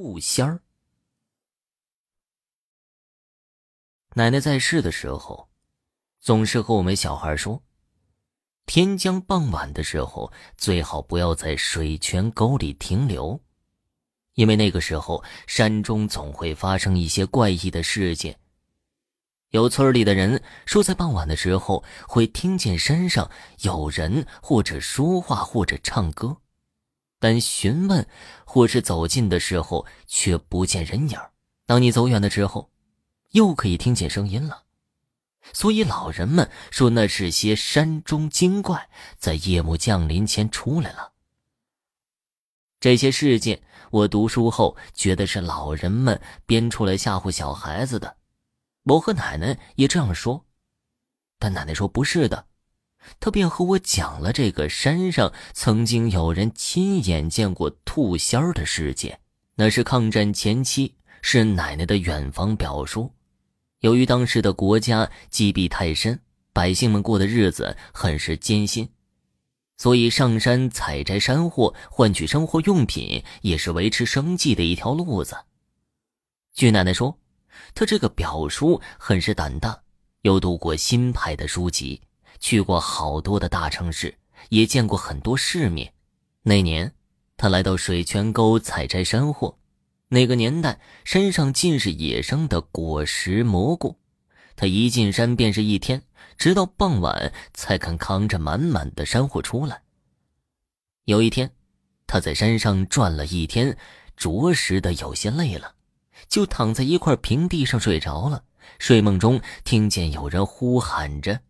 兔仙儿。奶奶在世的时候，总是和我们小孩说：天将傍晚的时候，最好不要在水泉沟里停留，因为那个时候山中总会发生一些怪异的事件。有村里的人说，在傍晚的时候会听见山上有人或者说话或者唱歌。但询问或是走近的时候，却不见人影当你走远的时候，又可以听见声音了。所以老人们说，那是些山中精怪在夜幕降临前出来了。这些事件，我读书后觉得是老人们编出来吓唬小孩子的。我和奶奶也这样说，但奶奶说不是的。他便和我讲了这个山上曾经有人亲眼见过兔仙儿的事件。那是抗战前期，是奶奶的远房表叔。由于当时的国家积弊太深，百姓们过的日子很是艰辛，所以上山采摘山货换取生活用品，也是维持生计的一条路子。据奶奶说，他这个表叔很是胆大，又读过新派的书籍。去过好多的大城市，也见过很多世面。那年，他来到水泉沟采摘山货。那个年代，山上尽是野生的果实蘑菇。他一进山便是一天，直到傍晚才肯扛着满满的山货出来。有一天，他在山上转了一天，着实的有些累了，就躺在一块平地上睡着了。睡梦中，听见有人呼喊着。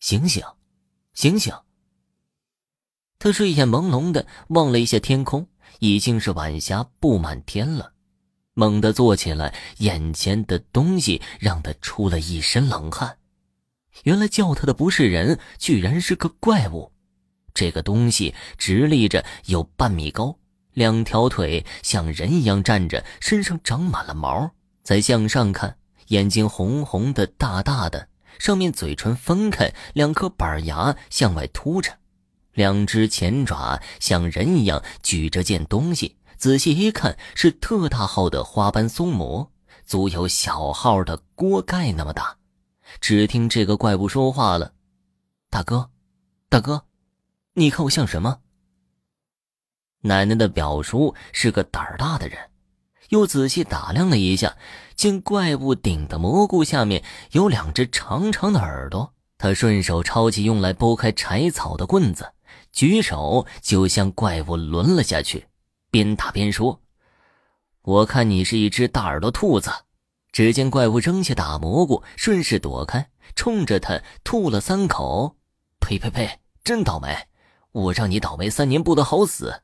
醒醒，醒醒！他睡眼朦胧的望了一下天空，已经是晚霞布满天了。猛地坐起来，眼前的东西让他出了一身冷汗。原来叫他的不是人，居然是个怪物。这个东西直立着有半米高，两条腿像人一样站着，身上长满了毛。再向上看，眼睛红红的，大大的。上面嘴唇分开，两颗板牙向外凸着，两只前爪像人一样举着件东西。仔细一看，是特大号的花斑松蘑，足有小号的锅盖那么大。只听这个怪物说话了：“大哥，大哥，你看我像什么？”奶奶的表叔是个胆儿大的人。又仔细打量了一下，见怪物顶的蘑菇下面有两只长长的耳朵。他顺手抄起用来剥开柴草的棍子，举手就向怪物抡了下去，边打边说：“我看你是一只大耳朵兔子。”只见怪物扔下大蘑菇，顺势躲开，冲着他吐了三口：“呸呸呸！真倒霉！我让你倒霉三年不得好死！”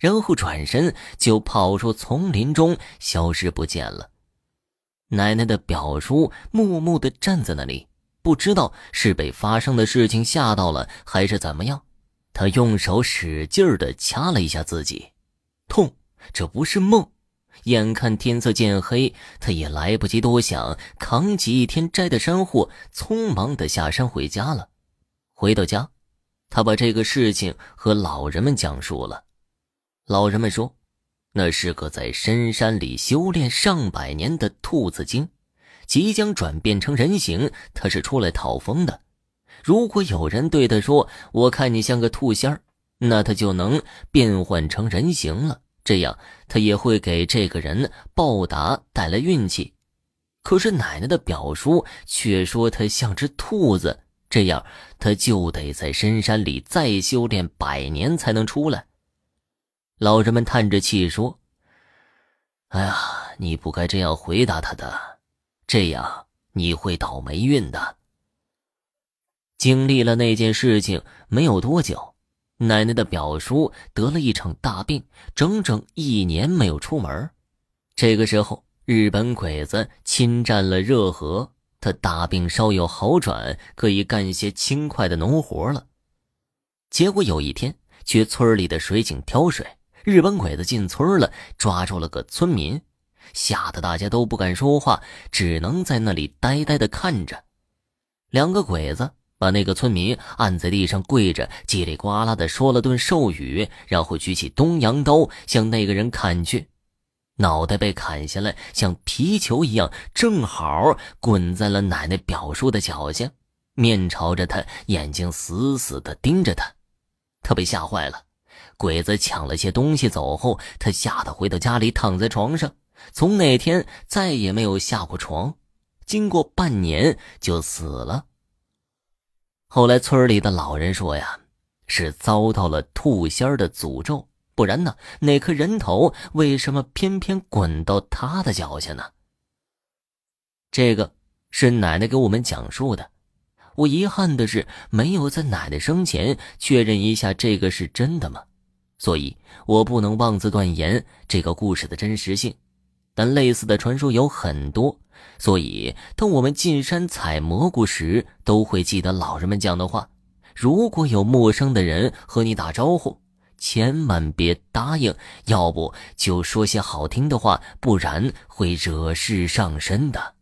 然后转身就跑出丛林中，消失不见了。奶奶的表叔木木的站在那里，不知道是被发生的事情吓到了，还是怎么样。他用手使劲的掐了一下自己，痛，这不是梦。眼看天色渐黑，他也来不及多想，扛起一天摘的山货，匆忙的下山回家了。回到家，他把这个事情和老人们讲述了。老人们说，那是个在深山里修炼上百年的兔子精，即将转变成人形。他是出来讨封的。如果有人对他说：“我看你像个兔仙儿”，那他就能变换成人形了。这样，他也会给这个人报答，带来运气。可是奶奶的表叔却说他像只兔子，这样他就得在深山里再修炼百年才能出来。老人们叹着气说：“哎呀，你不该这样回答他的，这样你会倒霉运的。”经历了那件事情没有多久，奶奶的表叔得了一场大病，整整一年没有出门。这个时候，日本鬼子侵占了热河，他大病稍有好转，可以干些轻快的农活了。结果有一天，去村里的水井挑水。日本鬼子进村了，抓住了个村民，吓得大家都不敢说话，只能在那里呆呆的看着。两个鬼子把那个村民按在地上跪着，叽里呱啦的说了顿咒语，然后举起东洋刀向那个人砍去。脑袋被砍下来，像皮球一样，正好滚在了奶奶表叔的脚下，面朝着他，眼睛死死的盯着他。他被吓坏了。鬼子抢了些东西走后，他吓得回到家里，躺在床上。从那天再也没有下过床。经过半年就死了。后来村里的老人说呀，是遭到了兔仙的诅咒。不然呢？那颗人头为什么偏偏滚到他的脚下呢？这个是奶奶给我们讲述的。我遗憾的是没有在奶奶生前确认一下这个是真的吗？所以我不能妄自断言这个故事的真实性。但类似的传说有很多，所以当我们进山采蘑菇时，都会记得老人们讲的话：如果有陌生的人和你打招呼。千万别答应，要不就说些好听的话，不然会惹事上身的。